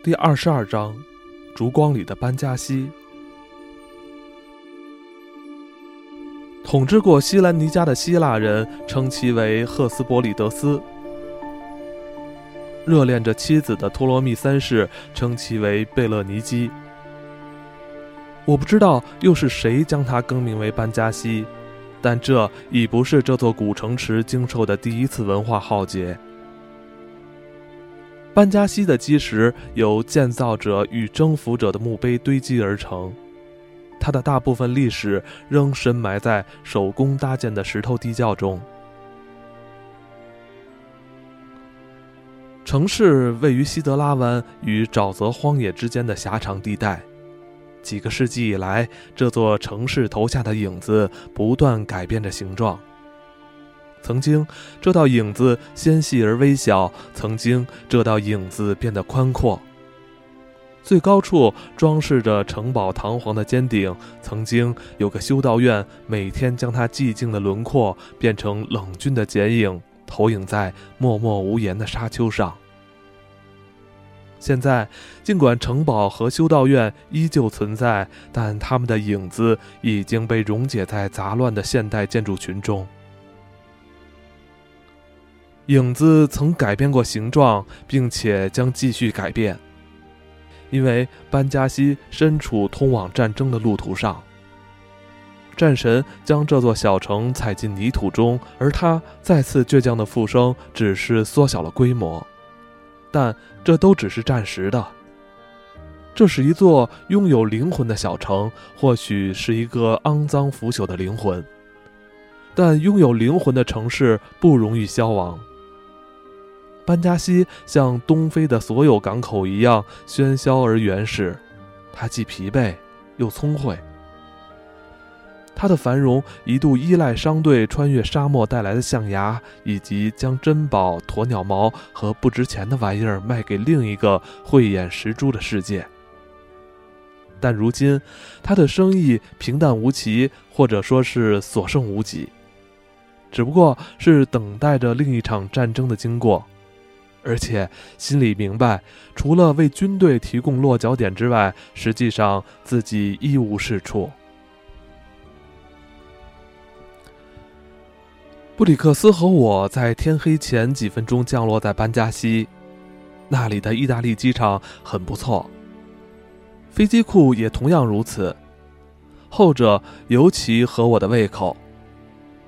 第二十二章：烛光里的班加西。统治过西兰尼加的希腊人称其为赫斯伯里德斯，热恋着妻子的托罗密三世称其为贝勒尼基。我不知道又是谁将他更名为班加西，但这已不是这座古城池经受的第一次文化浩劫。班加西的基石由建造者与征服者的墓碑堆积而成，它的大部分历史仍深埋在手工搭建的石头地窖中。城市位于西德拉湾与沼泽荒野之间的狭长地带。几个世纪以来，这座城市投下的影子不断改变着形状。曾经，这道影子纤细而微小；曾经，这道影子变得宽阔。最高处装饰着城堡堂皇的尖顶，曾经有个修道院，每天将它寂静的轮廓变成冷峻的剪影，投影在默默无言的沙丘上。现在，尽管城堡和修道院依旧存在，但它们的影子已经被溶解在杂乱的现代建筑群中。影子曾改变过形状，并且将继续改变，因为班加西身处通往战争的路途上。战神将这座小城踩进泥土中，而他再次倔强的复生只是缩小了规模，但这都只是暂时的。这是一座拥有灵魂的小城，或许是一个肮脏腐朽的灵魂，但拥有灵魂的城市不容易消亡。班加西像东非的所有港口一样喧嚣而原始，它既疲惫又聪慧。它的繁荣一度依赖商队穿越沙漠带来的象牙，以及将珍宝、鸵鸟毛和不值钱的玩意儿卖给另一个慧眼识珠的世界。但如今，他的生意平淡无奇，或者说是所剩无几，只不过是等待着另一场战争的经过。而且心里明白，除了为军队提供落脚点之外，实际上自己一无是处。布里克斯和我在天黑前几分钟降落在班加西，那里的意大利机场很不错，飞机库也同样如此，后者尤其合我的胃口，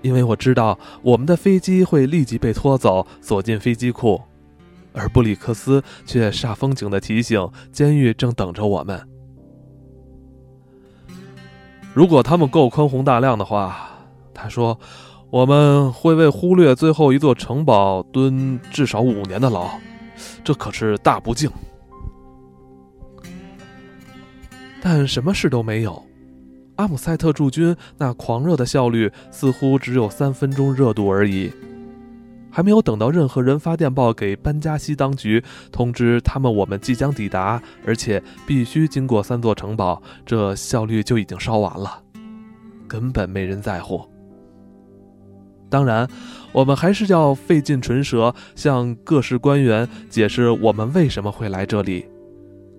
因为我知道我们的飞机会立即被拖走，锁进飞机库。而布里克斯却煞风景的提醒：“监狱正等着我们。如果他们够宽宏大量的话，他说，我们会为忽略最后一座城堡蹲至少五年的牢，这可是大不敬。但什么事都没有。阿姆塞特驻军那狂热的效率，似乎只有三分钟热度而已。”还没有等到任何人发电报给班加西当局通知他们我们即将抵达，而且必须经过三座城堡，这效率就已经烧完了，根本没人在乎。当然，我们还是要费尽唇舌向各式官员解释我们为什么会来这里，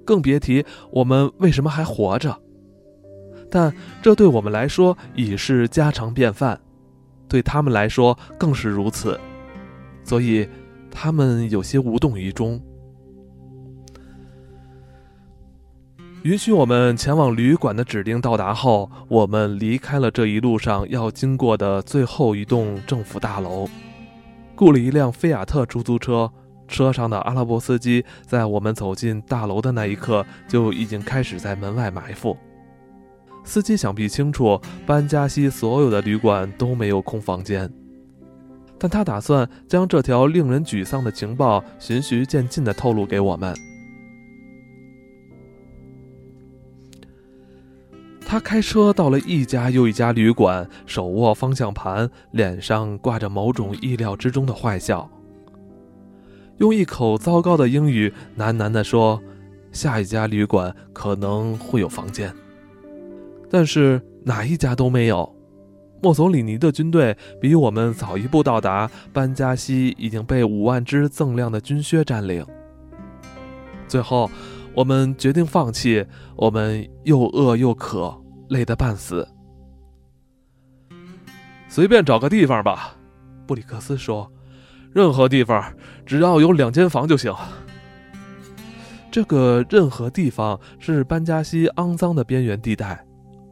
更别提我们为什么还活着。但这对我们来说已是家常便饭，对他们来说更是如此。所以，他们有些无动于衷。允许我们前往旅馆的指定到达后，我们离开了这一路上要经过的最后一栋政府大楼，雇了一辆菲亚特出租车。车上的阿拉伯司机在我们走进大楼的那一刻就已经开始在门外埋伏。司机想必清楚，班加西所有的旅馆都没有空房间。但他打算将这条令人沮丧的情报循序渐进地透露给我们。他开车到了一家又一家旅馆，手握方向盘，脸上挂着某种意料之中的坏笑，用一口糟糕的英语喃喃地说：“下一家旅馆可能会有房间，但是哪一家都没有。”墨索里尼的军队比我们早一步到达，班加西已经被五万只锃亮的军靴占领。最后，我们决定放弃。我们又饿又渴，累得半死。随便找个地方吧，布里克斯说：“任何地方，只要有两间房就行。”这个任何地方是班加西肮脏的边缘地带，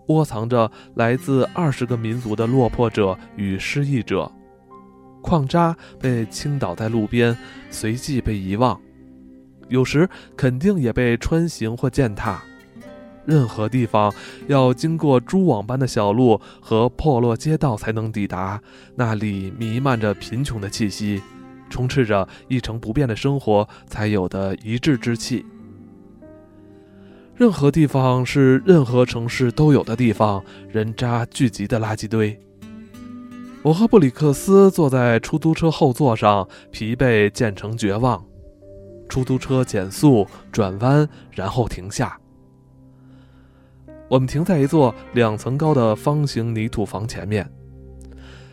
窝藏着来自二十个民族的落魄者与失意者。矿渣被倾倒在路边，随即被遗忘，有时肯定也被穿行或践踏。任何地方要经过蛛网般的小路和破落街道才能抵达，那里弥漫着贫穷的气息。充斥着一成不变的生活才有的一致之气。任何地方是任何城市都有的地方，人渣聚集的垃圾堆。我和布里克斯坐在出租车后座上，疲惫渐成绝望。出租车减速转弯，然后停下。我们停在一座两层高的方形泥土房前面，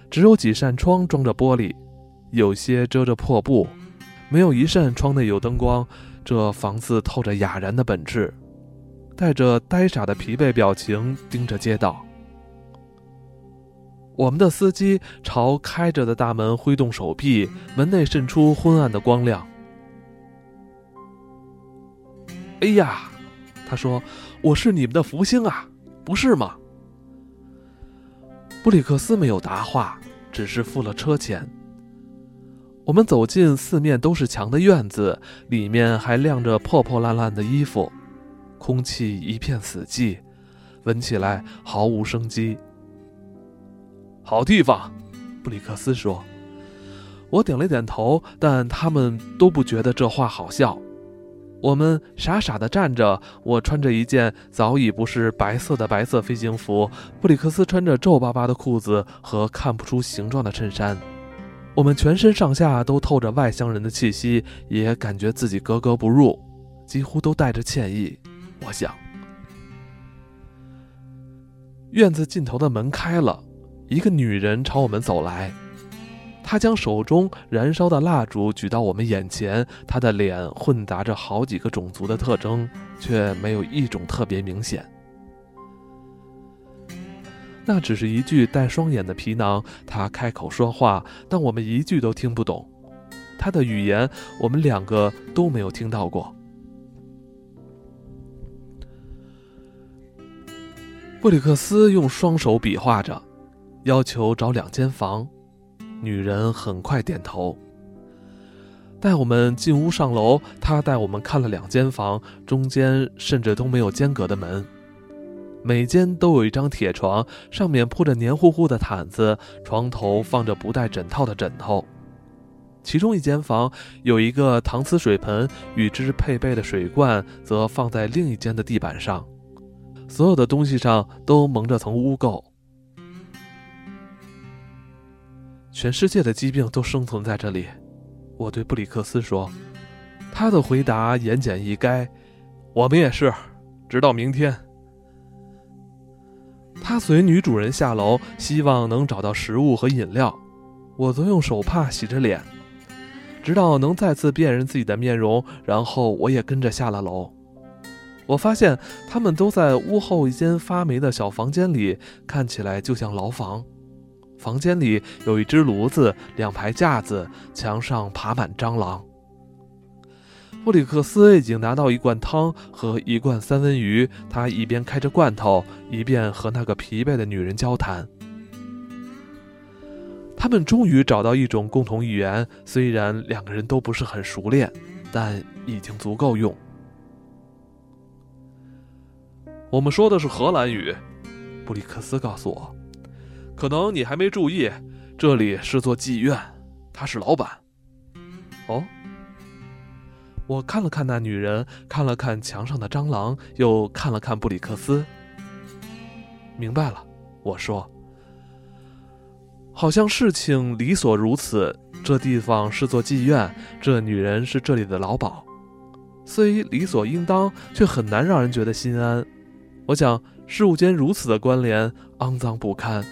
只有几扇窗装着玻璃。有些遮着破布，没有一扇窗内有灯光。这房子透着哑然的本质，带着呆傻的疲惫表情盯着街道。我们的司机朝开着的大门挥动手臂，门内渗出昏暗的光亮。哎呀，他说：“我是你们的福星啊，不是吗？”布里克斯没有答话，只是付了车钱。我们走进四面都是墙的院子，里面还晾着破破烂烂的衣服，空气一片死寂，闻起来毫无生机。好地方，布里克斯说。我点了点头，但他们都不觉得这话好笑。我们傻傻地站着，我穿着一件早已不是白色的白色飞行服，布里克斯穿着皱巴巴的裤子和看不出形状的衬衫。我们全身上下都透着外乡人的气息，也感觉自己格格不入，几乎都带着歉意。我想，院子尽头的门开了，一个女人朝我们走来，她将手中燃烧的蜡烛举到我们眼前，她的脸混杂着好几个种族的特征，却没有一种特别明显。那只是一具带双眼的皮囊。他开口说话，但我们一句都听不懂。他的语言，我们两个都没有听到过。布里克斯用双手比划着，要求找两间房。女人很快点头。带我们进屋上楼，他带我们看了两间房，中间甚至都没有间隔的门。每间都有一张铁床，上面铺着黏糊糊的毯子，床头放着不带枕套的枕头。其中一间房有一个搪瓷水盆，与之配备的水罐则放在另一间的地板上。所有的东西上都蒙着层污垢。全世界的疾病都生存在这里，我对布里克斯说。他的回答言简意赅：“我们也是，直到明天。”他随女主人下楼，希望能找到食物和饮料。我则用手帕洗着脸，直到能再次辨认自己的面容。然后我也跟着下了楼。我发现他们都在屋后一间发霉的小房间里，看起来就像牢房。房间里有一只炉子，两排架子，墙上爬满蟑螂。布里克斯已经拿到一罐汤和一罐三文鱼，他一边开着罐头，一边和那个疲惫的女人交谈。他们终于找到一种共同语言，虽然两个人都不是很熟练，但已经足够用。我们说的是荷兰语，布里克斯告诉我。可能你还没注意，这里是座妓院，他是老板。哦。我看了看那女人，看了看墙上的蟑螂，又看了看布里克斯。明白了，我说，好像事情理所如此。这地方是座妓院，这女人是这里的老鸨，虽理所应当，却很难让人觉得心安。我想，事物间如此的关联，肮脏不堪。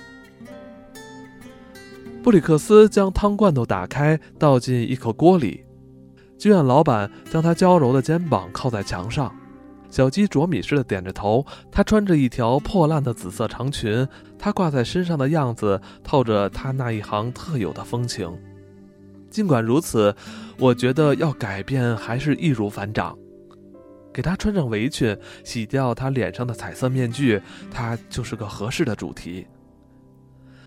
布里克斯将汤罐头打开，倒进一口锅里。剧院老板将他娇柔的肩膀靠在墙上，小鸡啄米似的点着头。他穿着一条破烂的紫色长裙，他挂在身上的样子透着他那一行特有的风情。尽管如此，我觉得要改变还是易如反掌。给她穿上围裙，洗掉她脸上的彩色面具，她就是个合适的主题。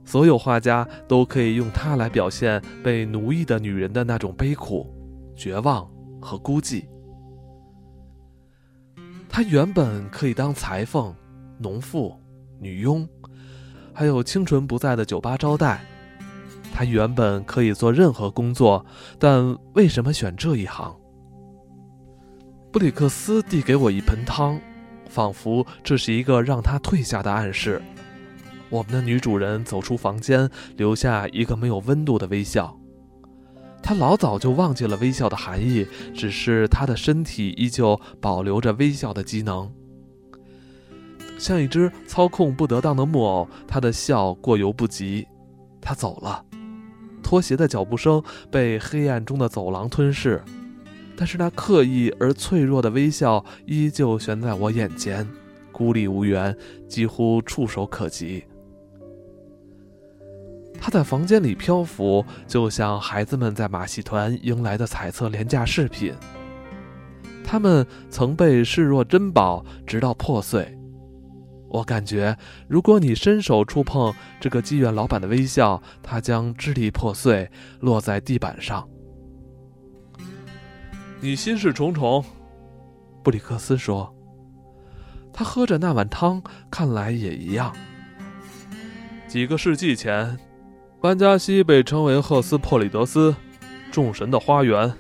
所有画家都可以用它来表现被奴役的女人的那种悲苦、绝望和孤寂。她原本可以当裁缝、农妇、女佣，还有清纯不在的酒吧招待。她原本可以做任何工作，但为什么选这一行？布里克斯递给我一盆汤，仿佛这是一个让他退下的暗示。我们的女主人走出房间，留下一个没有温度的微笑。她老早就忘记了微笑的含义，只是她的身体依旧保留着微笑的机能。像一只操控不得当的木偶，她的笑过犹不及。她走了，拖鞋的脚步声被黑暗中的走廊吞噬，但是那刻意而脆弱的微笑依旧悬在我眼前，孤立无援，几乎触手可及。他在房间里漂浮，就像孩子们在马戏团迎来的彩色廉价饰品。他们曾被视若珍宝，直到破碎。我感觉，如果你伸手触碰这个妓院老板的微笑，它将支离破碎，落在地板上。你心事重重，布里克斯说。他喝着那碗汤，看来也一样。几个世纪前。班加西被称为赫斯珀里德斯，众神的花园。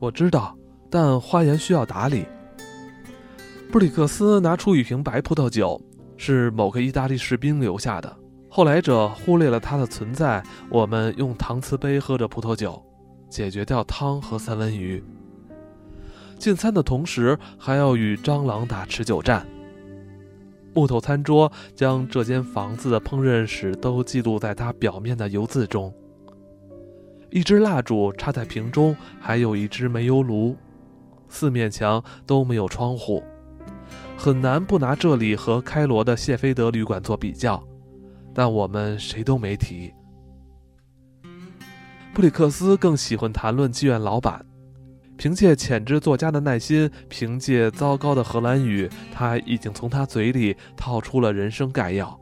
我知道，但花园需要打理。布里克斯拿出一瓶白葡萄酒，是某个意大利士兵留下的。后来者忽略了它的存在。我们用搪瓷杯喝着葡萄酒，解决掉汤和三文鱼。进餐的同时，还要与蟑螂打持久战。木头餐桌将这间房子的烹饪史都记录在它表面的油渍中。一支蜡烛插在瓶中，还有一只煤油炉。四面墙都没有窗户，很难不拿这里和开罗的谢菲德旅馆做比较。但我们谁都没提。布里克斯更喜欢谈论妓院老板。凭借潜质作家的耐心，凭借糟糕的荷兰语，他已经从他嘴里套出了人生概要。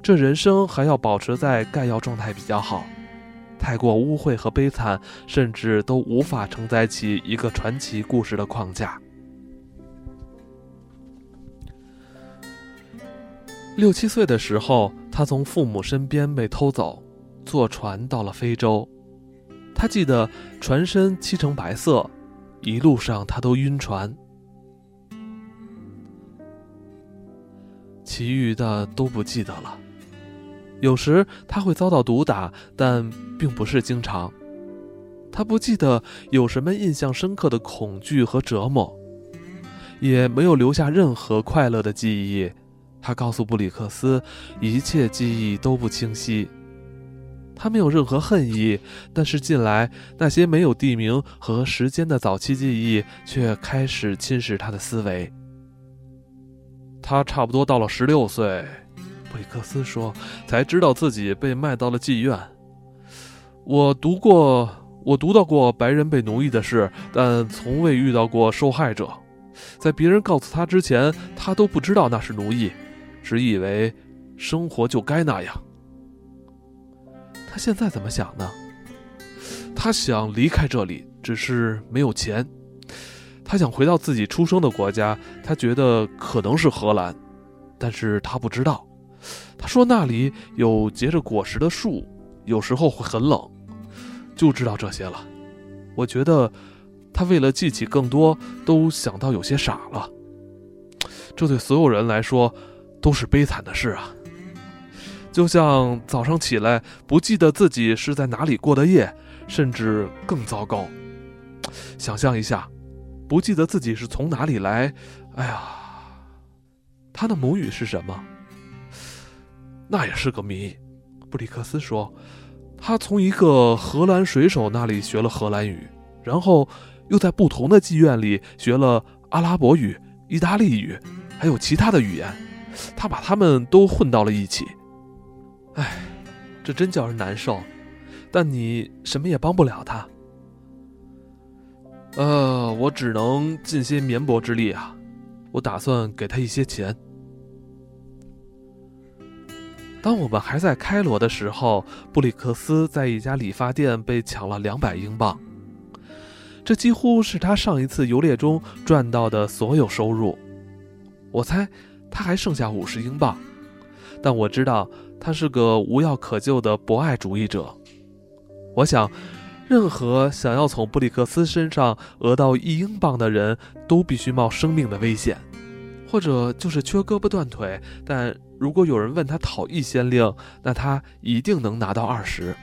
这人生还要保持在概要状态比较好，太过污秽和悲惨，甚至都无法承载起一个传奇故事的框架。六七岁的时候，他从父母身边被偷走，坐船到了非洲。他记得船身漆成白色，一路上他都晕船。其余的都不记得了。有时他会遭到毒打，但并不是经常。他不记得有什么印象深刻的恐惧和折磨，也没有留下任何快乐的记忆。他告诉布里克斯，一切记忆都不清晰。他没有任何恨意，但是近来那些没有地名和时间的早期记忆却开始侵蚀他的思维。他差不多到了十六岁，布里克斯说，才知道自己被卖到了妓院。我读过，我读到过白人被奴役的事，但从未遇到过受害者。在别人告诉他之前，他都不知道那是奴役，只以为生活就该那样。他现在怎么想呢？他想离开这里，只是没有钱。他想回到自己出生的国家，他觉得可能是荷兰，但是他不知道。他说那里有结着果实的树，有时候会很冷，就知道这些了。我觉得他为了记起更多，都想到有些傻了。这对所有人来说都是悲惨的事啊。就像早上起来不记得自己是在哪里过的夜，甚至更糟糕。想象一下，不记得自己是从哪里来，哎呀，他的母语是什么？那也是个谜。布里克斯说，他从一个荷兰水手那里学了荷兰语，然后又在不同的妓院里学了阿拉伯语、意大利语，还有其他的语言，他把他们都混到了一起。哎，这真叫人难受。但你什么也帮不了他。呃，我只能尽些绵薄之力啊。我打算给他一些钱。当我们还在开罗的时候，布里克斯在一家理发店被抢了两百英镑，这几乎是他上一次游猎中赚到的所有收入。我猜他还剩下五十英镑，但我知道他是个无药可救的博爱主义者。我想。任何想要从布里克斯身上讹到一英镑的人，都必须冒生命的危险，或者就是缺胳膊断腿。但如果有人问他讨一先令，那他一定能拿到二十。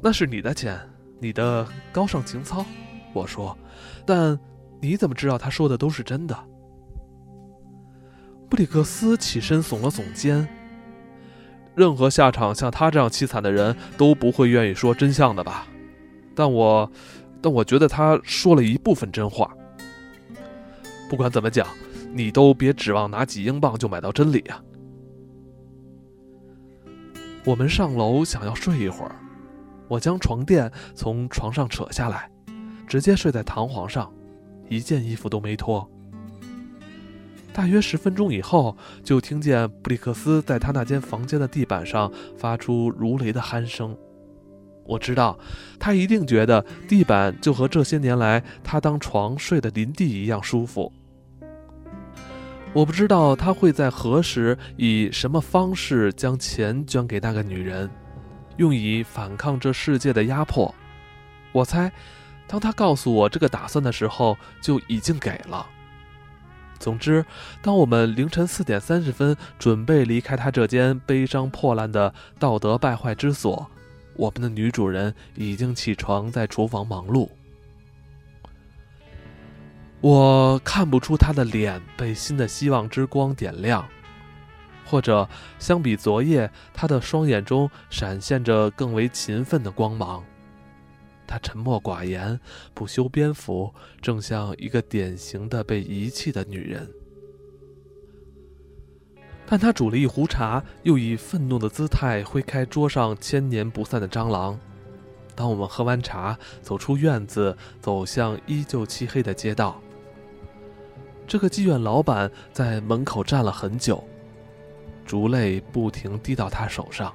那是你的钱，你的高尚情操。我说，但你怎么知道他说的都是真的？布里克斯起身耸了耸肩。任何下场像他这样凄惨的人都不会愿意说真相的吧？但我，但我觉得他说了一部分真话。不管怎么讲，你都别指望拿几英镑就买到真理啊！我们上楼想要睡一会儿，我将床垫从床上扯下来，直接睡在弹簧上，一件衣服都没脱。大约十分钟以后，就听见布里克斯在他那间房间的地板上发出如雷的鼾声。我知道，他一定觉得地板就和这些年来他当床睡的林地一样舒服。我不知道他会在何时以什么方式将钱捐给那个女人，用以反抗这世界的压迫。我猜，当他告诉我这个打算的时候，就已经给了。总之，当我们凌晨四点三十分准备离开他这间悲伤破烂的道德败坏之所，我们的女主人已经起床，在厨房忙碌。我看不出她的脸被新的希望之光点亮，或者相比昨夜，她的双眼中闪现着更为勤奋的光芒。她沉默寡言，不修边幅，正像一个典型的被遗弃的女人。但她煮了一壶茶，又以愤怒的姿态挥开桌上千年不散的蟑螂。当我们喝完茶，走出院子，走向依旧漆黑的街道，这个妓院老板在门口站了很久，烛泪不停滴到他手上。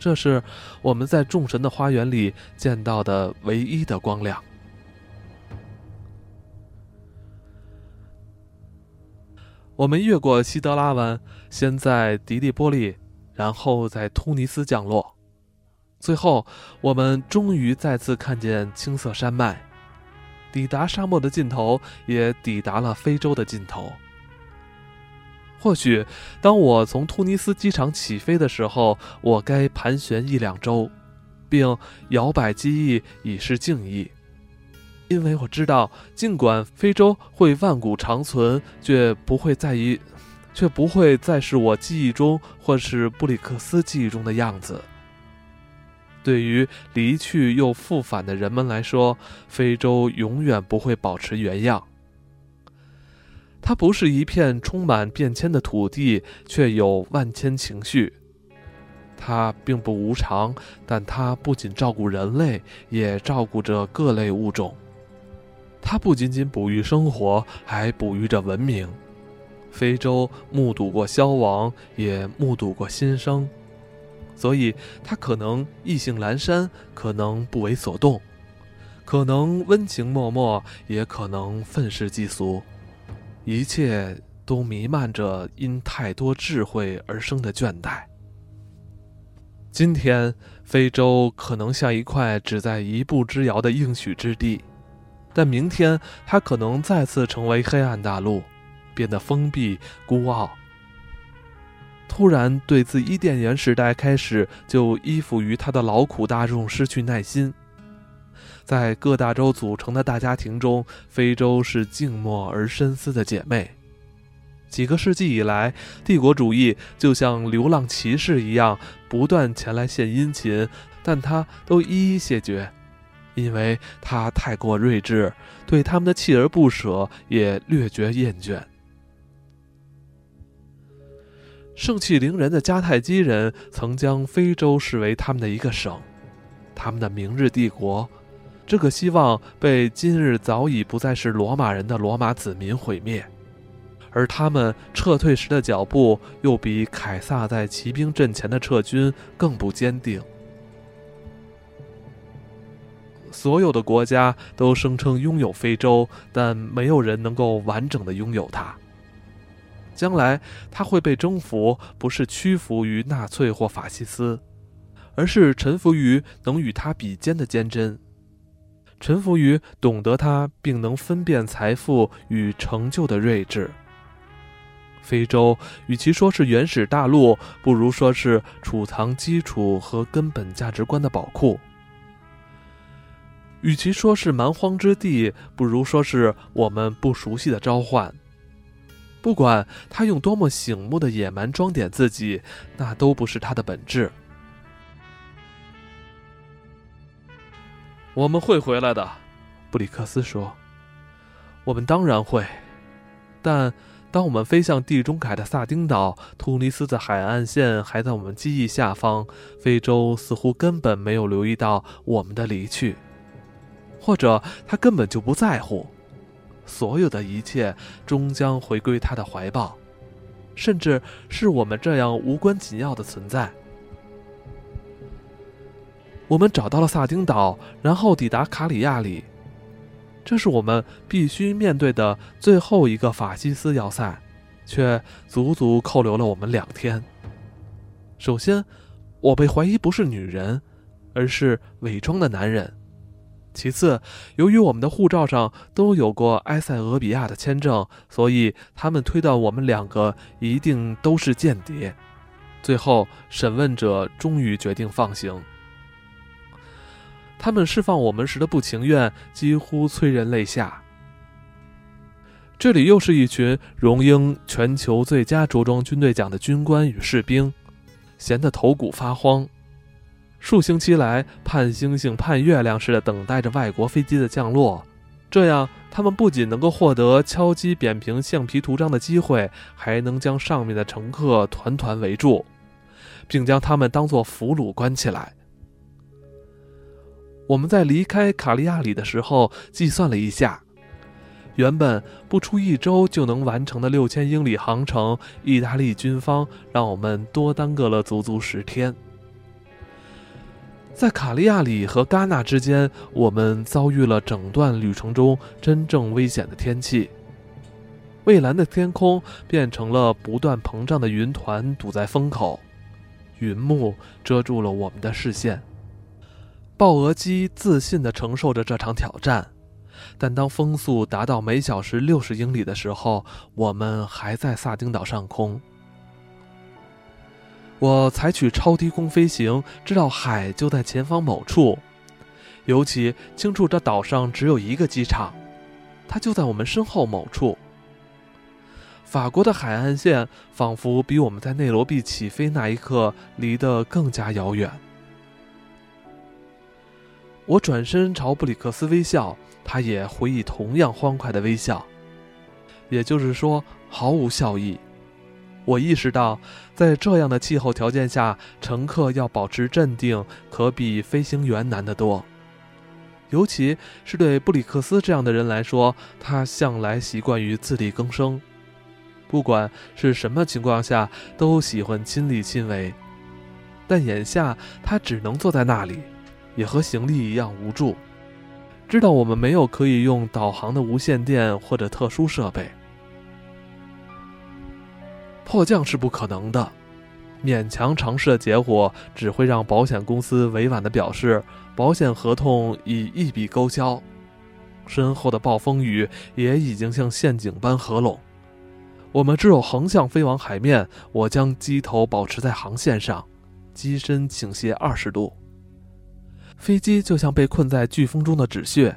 这是我们在众神的花园里见到的唯一的光亮。我们越过西德拉湾，先在迪利波利，然后在突尼斯降落，最后我们终于再次看见青色山脉，抵达沙漠的尽头，也抵达了非洲的尽头。或许，当我从突尼斯机场起飞的时候，我该盘旋一两周，并摇摆机翼以示敬意，因为我知道，尽管非洲会万古长存，却不会在于，却不会再是我记忆中或是布里克斯记忆中的样子。对于离去又复返的人们来说，非洲永远不会保持原样。它不是一片充满变迁的土地，却有万千情绪。它并不无常，但它不仅照顾人类，也照顾着各类物种。它不仅仅哺育生活，还哺育着文明。非洲目睹过消亡，也目睹过新生，所以它可能意兴阑珊，可能不为所动，可能温情脉脉，也可能愤世嫉俗。一切都弥漫着因太多智慧而生的倦怠。今天，非洲可能像一块只在一步之遥的应许之地，但明天它可能再次成为黑暗大陆，变得封闭、孤傲。突然，对自伊甸园时代开始就依附于他的劳苦大众失去耐心。在各大洲组成的大家庭中，非洲是静默而深思的姐妹。几个世纪以来，帝国主义就像流浪骑士一样，不断前来献殷勤，但他都一一谢绝，因为他太过睿智，对他们的锲而不舍也略觉厌倦。盛气凌人的迦太基人曾将非洲视为他们的一个省，他们的明日帝国。这个希望被今日早已不再是罗马人的罗马子民毁灭。而他们撤退时的脚步，又比凯撒在骑兵阵前的撤军更不坚定。所有的国家都声称拥有非洲，但没有人能够完整的拥有它。将来，它会被征服，不是屈服于纳粹或法西斯，而是臣服于能与它比肩的坚贞，臣服于懂得它并能分辨财富与成就的睿智。非洲与其说是原始大陆，不如说是储藏基础和根本价值观的宝库；与其说是蛮荒之地，不如说是我们不熟悉的召唤。不管他用多么醒目的野蛮装点自己，那都不是他的本质。我们会回来的，布里克斯说：“我们当然会，但……”当我们飞向地中海的萨丁岛，突尼斯的海岸线还在我们机翼下方。非洲似乎根本没有留意到我们的离去，或者他根本就不在乎。所有的一切终将回归他的怀抱，甚至是我们这样无关紧要的存在。我们找到了萨丁岛，然后抵达卡里亚里。这是我们必须面对的最后一个法西斯要塞，却足足扣留了我们两天。首先，我被怀疑不是女人，而是伪装的男人；其次，由于我们的护照上都有过埃塞俄比亚的签证，所以他们推断我们两个一定都是间谍。最后，审问者终于决定放行。他们释放我们时的不情愿，几乎催人泪下。这里又是一群荣膺全球最佳着装军队奖的军官与士兵，闲得头骨发慌。数星期来，盼星星盼月亮似的等待着外国飞机的降落，这样他们不仅能够获得敲击扁平橡皮图章的机会，还能将上面的乘客团团围住，并将他们当作俘虏关起来。我们在离开卡利亚里的时候计算了一下，原本不出一周就能完成的六千英里航程，意大利军方让我们多耽搁了足足十天。在卡利亚里和戛纳之间，我们遭遇了整段旅程中真正危险的天气。蔚蓝的天空变成了不断膨胀的云团，堵在风口，云幕遮住了我们的视线。豹额机自信地承受着这场挑战，但当风速达到每小时六十英里的时候，我们还在萨丁岛上空。我采取超低空飞行，知道海就在前方某处，尤其清楚这岛上只有一个机场，它就在我们身后某处。法国的海岸线仿佛比我们在内罗毕起飞那一刻离得更加遥远。我转身朝布里克斯微笑，他也回以同样欢快的微笑。也就是说，毫无笑意。我意识到，在这样的气候条件下，乘客要保持镇定，可比飞行员难得多。尤其是对布里克斯这样的人来说，他向来习惯于自力更生，不管是什么情况下，都喜欢亲力亲为。但眼下，他只能坐在那里。也和行李一样无助，知道我们没有可以用导航的无线电或者特殊设备，迫降是不可能的。勉强尝试的结果只会让保险公司委婉地表示保险合同已一笔勾销。身后的暴风雨也已经像陷阱般合拢，我们只有横向飞往海面。我将机头保持在航线上，机身倾斜二十度。飞机就像被困在飓风中的纸屑，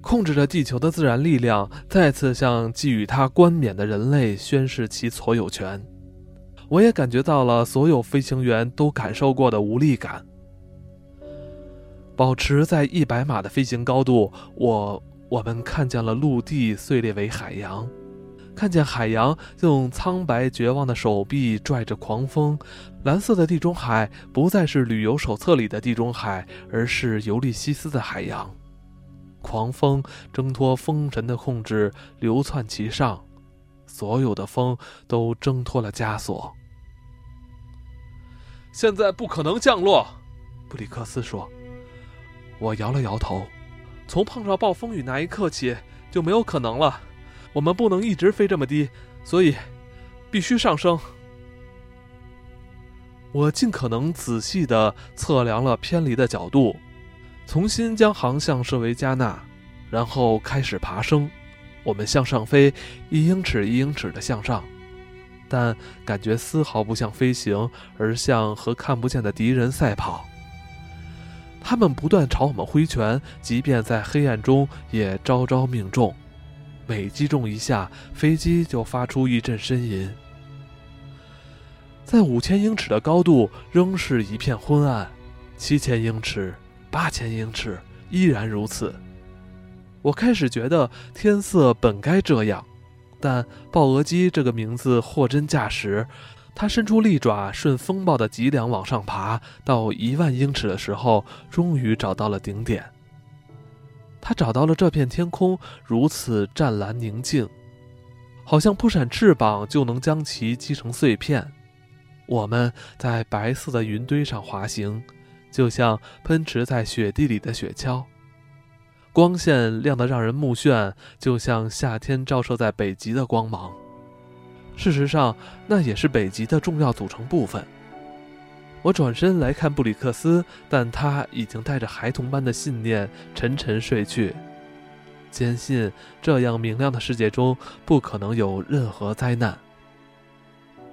控制着地球的自然力量再次向给予它冠冕的人类宣示其所有权。我也感觉到了所有飞行员都感受过的无力感。保持在一百码的飞行高度，我我们看见了陆地碎裂为海洋，看见海洋用苍白绝望的手臂拽着狂风，蓝色的地中海不再是旅游手册里的地中海，而是尤利西斯的海洋。狂风挣脱风神的控制，流窜其上，所有的风都挣脱了枷锁。现在不可能降落，布里克斯说。我摇了摇头。从碰上暴风雨那一刻起，就没有可能了。我们不能一直飞这么低，所以必须上升。我尽可能仔细地测量了偏离的角度，重新将航向设为加纳，然后开始爬升。我们向上飞，一英尺一英尺地向上。但感觉丝毫不像飞行，而像和看不见的敌人赛跑。他们不断朝我们挥拳，即便在黑暗中也招招命中。每击中一下，飞机就发出一阵呻吟。在五千英尺的高度，仍是一片昏暗；七千英尺、八千英尺，依然如此。我开始觉得天色本该这样。但豹额鸡这个名字货真价实，它伸出利爪，顺风暴的脊梁往上爬，到一万英尺的时候，终于找到了顶点。他找到了这片天空如此湛蓝宁静，好像扑闪翅膀就能将其击成碎片。我们在白色的云堆上滑行，就像奔驰在雪地里的雪橇。光线亮得让人目眩，就像夏天照射在北极的光芒。事实上，那也是北极的重要组成部分。我转身来看布里克斯，但他已经带着孩童般的信念沉沉睡去，坚信这样明亮的世界中不可能有任何灾难。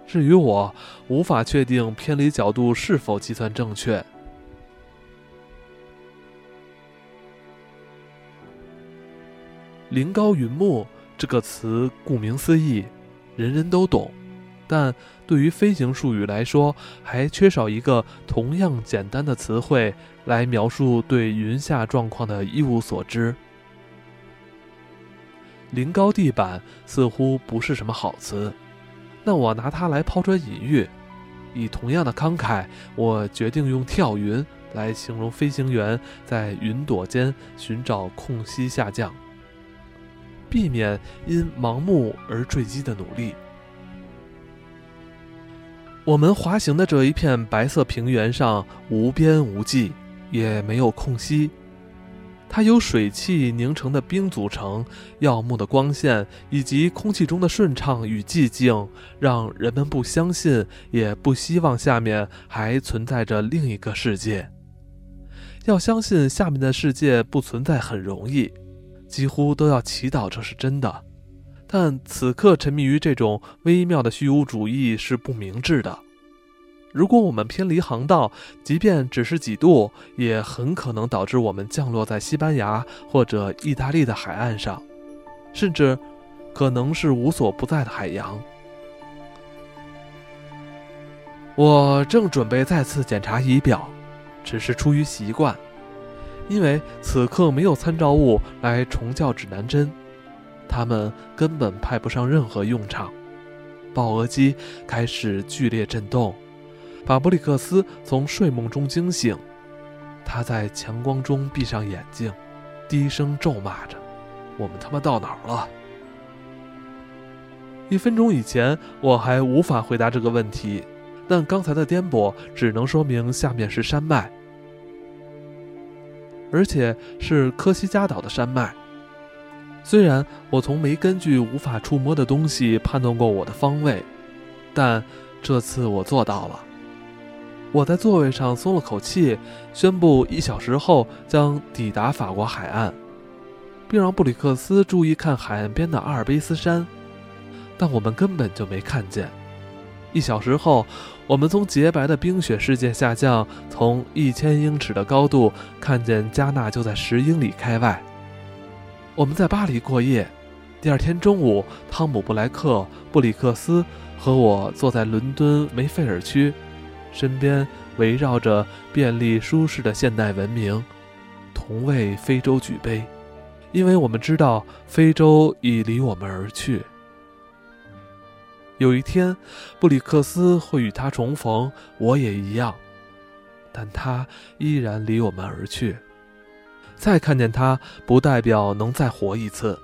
至于我，无法确定偏离角度是否计算正确。林高云木这个词，顾名思义，人人都懂，但对于飞行术语来说，还缺少一个同样简单的词汇来描述对云下状况的一无所知。临高地板似乎不是什么好词，那我拿它来抛砖引玉。以同样的慷慨，我决定用跳云来形容飞行员在云朵间寻找空隙下降。避免因盲目而坠机的努力。我们滑行的这一片白色平原上无边无际，也没有空隙。它由水汽凝成的冰组成，耀目的光线以及空气中的顺畅与寂静，让人们不相信，也不希望下面还存在着另一个世界。要相信下面的世界不存在很容易。几乎都要祈祷这是真的，但此刻沉迷于这种微妙的虚无主义是不明智的。如果我们偏离航道，即便只是几度，也很可能导致我们降落在西班牙或者意大利的海岸上，甚至可能是无所不在的海洋。我正准备再次检查仪表，只是出于习惯。因为此刻没有参照物来重校指南针，他们根本派不上任何用场。豹额机开始剧烈震动，把布里克斯从睡梦中惊醒。他在强光中闭上眼睛，低声咒骂着：“我们他妈到哪儿了？”一分钟以前我还无法回答这个问题，但刚才的颠簸只能说明下面是山脉。而且是科西嘉岛的山脉。虽然我从没根据无法触摸的东西判断过我的方位，但这次我做到了。我在座位上松了口气，宣布一小时后将抵达法国海岸，并让布里克斯注意看海岸边的阿尔卑斯山。但我们根本就没看见。一小时后。我们从洁白的冰雪世界下降，从一千英尺的高度看见加纳就在十英里开外。我们在巴黎过夜。第二天中午，汤姆·布莱克、布里克斯和我坐在伦敦梅菲尔区，身边围绕着便利舒适的现代文明，同为非洲举杯，因为我们知道非洲已离我们而去。有一天，布里克斯会与他重逢，我也一样，但他依然离我们而去。再看见他，不代表能再活一次。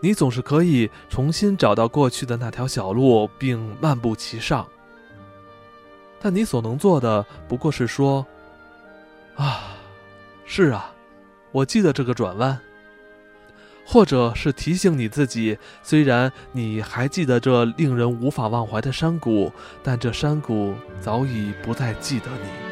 你总是可以重新找到过去的那条小路，并漫步其上。但你所能做的不过是说：“啊，是啊，我记得这个转弯。”或者是提醒你自己，虽然你还记得这令人无法忘怀的山谷，但这山谷早已不再记得你。